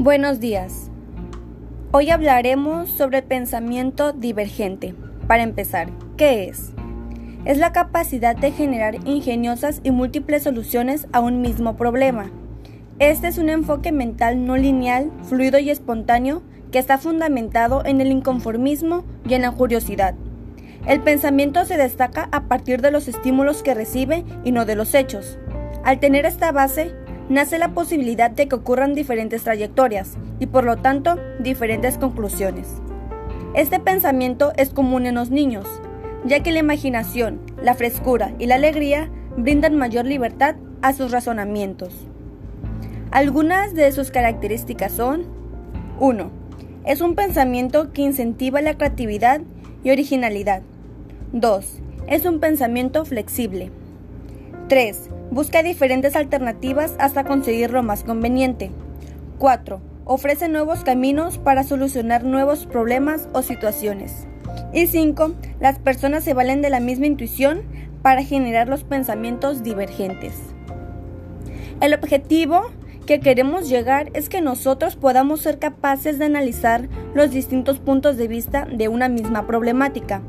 Buenos días. Hoy hablaremos sobre pensamiento divergente. Para empezar, ¿qué es? Es la capacidad de generar ingeniosas y múltiples soluciones a un mismo problema. Este es un enfoque mental no lineal, fluido y espontáneo que está fundamentado en el inconformismo y en la curiosidad. El pensamiento se destaca a partir de los estímulos que recibe y no de los hechos. Al tener esta base, nace la posibilidad de que ocurran diferentes trayectorias y por lo tanto diferentes conclusiones. Este pensamiento es común en los niños, ya que la imaginación, la frescura y la alegría brindan mayor libertad a sus razonamientos. Algunas de sus características son 1. Es un pensamiento que incentiva la creatividad y originalidad. 2. Es un pensamiento flexible. 3. Busca diferentes alternativas hasta conseguir lo más conveniente. 4. Ofrece nuevos caminos para solucionar nuevos problemas o situaciones. Y 5. Las personas se valen de la misma intuición para generar los pensamientos divergentes. El objetivo que queremos llegar es que nosotros podamos ser capaces de analizar los distintos puntos de vista de una misma problemática,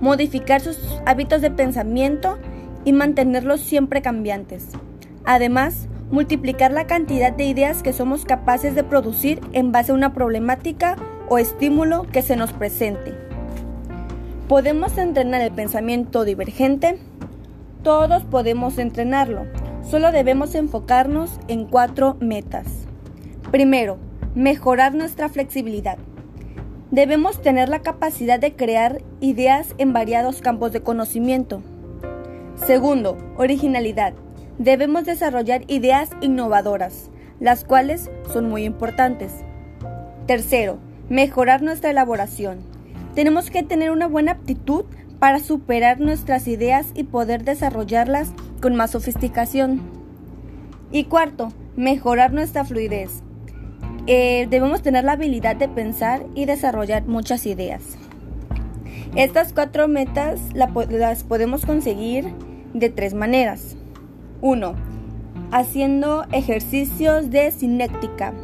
modificar sus hábitos de pensamiento y mantenerlos siempre cambiantes. Además, multiplicar la cantidad de ideas que somos capaces de producir en base a una problemática o estímulo que se nos presente. ¿Podemos entrenar el pensamiento divergente? Todos podemos entrenarlo, solo debemos enfocarnos en cuatro metas. Primero, mejorar nuestra flexibilidad. Debemos tener la capacidad de crear ideas en variados campos de conocimiento Segundo, originalidad. Debemos desarrollar ideas innovadoras, las cuales son muy importantes. Tercero, mejorar nuestra elaboración. Tenemos que tener una buena aptitud para superar nuestras ideas y poder desarrollarlas con más sofisticación. Y cuarto, mejorar nuestra fluidez. Eh, debemos tener la habilidad de pensar y desarrollar muchas ideas. Estas cuatro metas las podemos conseguir de tres maneras. 1. Haciendo ejercicios de cinética.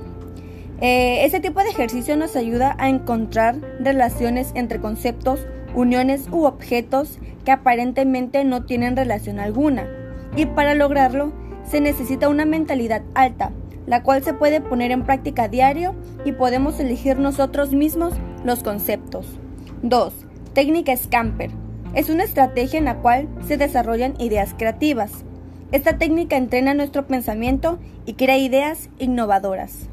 Eh, este tipo de ejercicio nos ayuda a encontrar relaciones entre conceptos, uniones u objetos que aparentemente no tienen relación alguna. Y para lograrlo se necesita una mentalidad alta, la cual se puede poner en práctica diario y podemos elegir nosotros mismos los conceptos. 2 Técnica Scamper. Es una estrategia en la cual se desarrollan ideas creativas. Esta técnica entrena nuestro pensamiento y crea ideas innovadoras.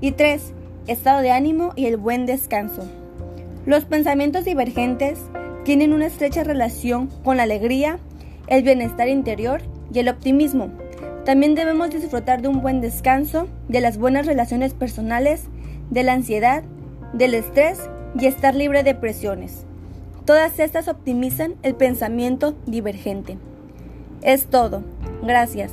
Y 3. Estado de ánimo y el buen descanso. Los pensamientos divergentes tienen una estrecha relación con la alegría, el bienestar interior y el optimismo. También debemos disfrutar de un buen descanso, de las buenas relaciones personales, de la ansiedad, del estrés y estar libre de presiones. Todas estas optimizan el pensamiento divergente. Es todo. Gracias.